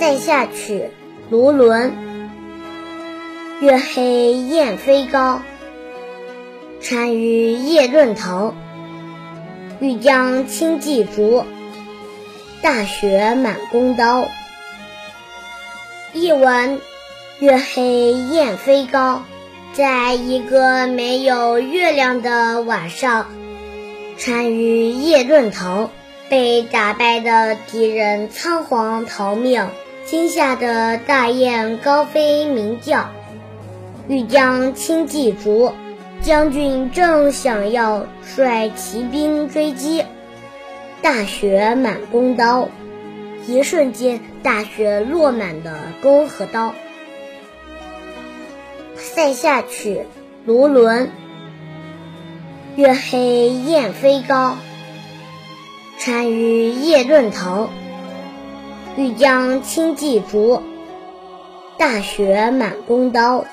塞下曲·卢纶。月黑雁飞高，单于夜遁逃。欲将轻骑逐，大雪满弓刀。译文：月黑雁飞高，在一个没有月亮的晚上，单于夜遁逃，被打败的敌人仓皇逃命，惊吓得大雁高飞鸣叫。欲将轻骑逐。将军正想要率骑兵追击，大雪满弓刀，一瞬间大雪落满的弓和刀。塞下曲·卢纶。月黑雁飞高，单于夜遁逃。欲将轻骑逐，大雪满弓刀。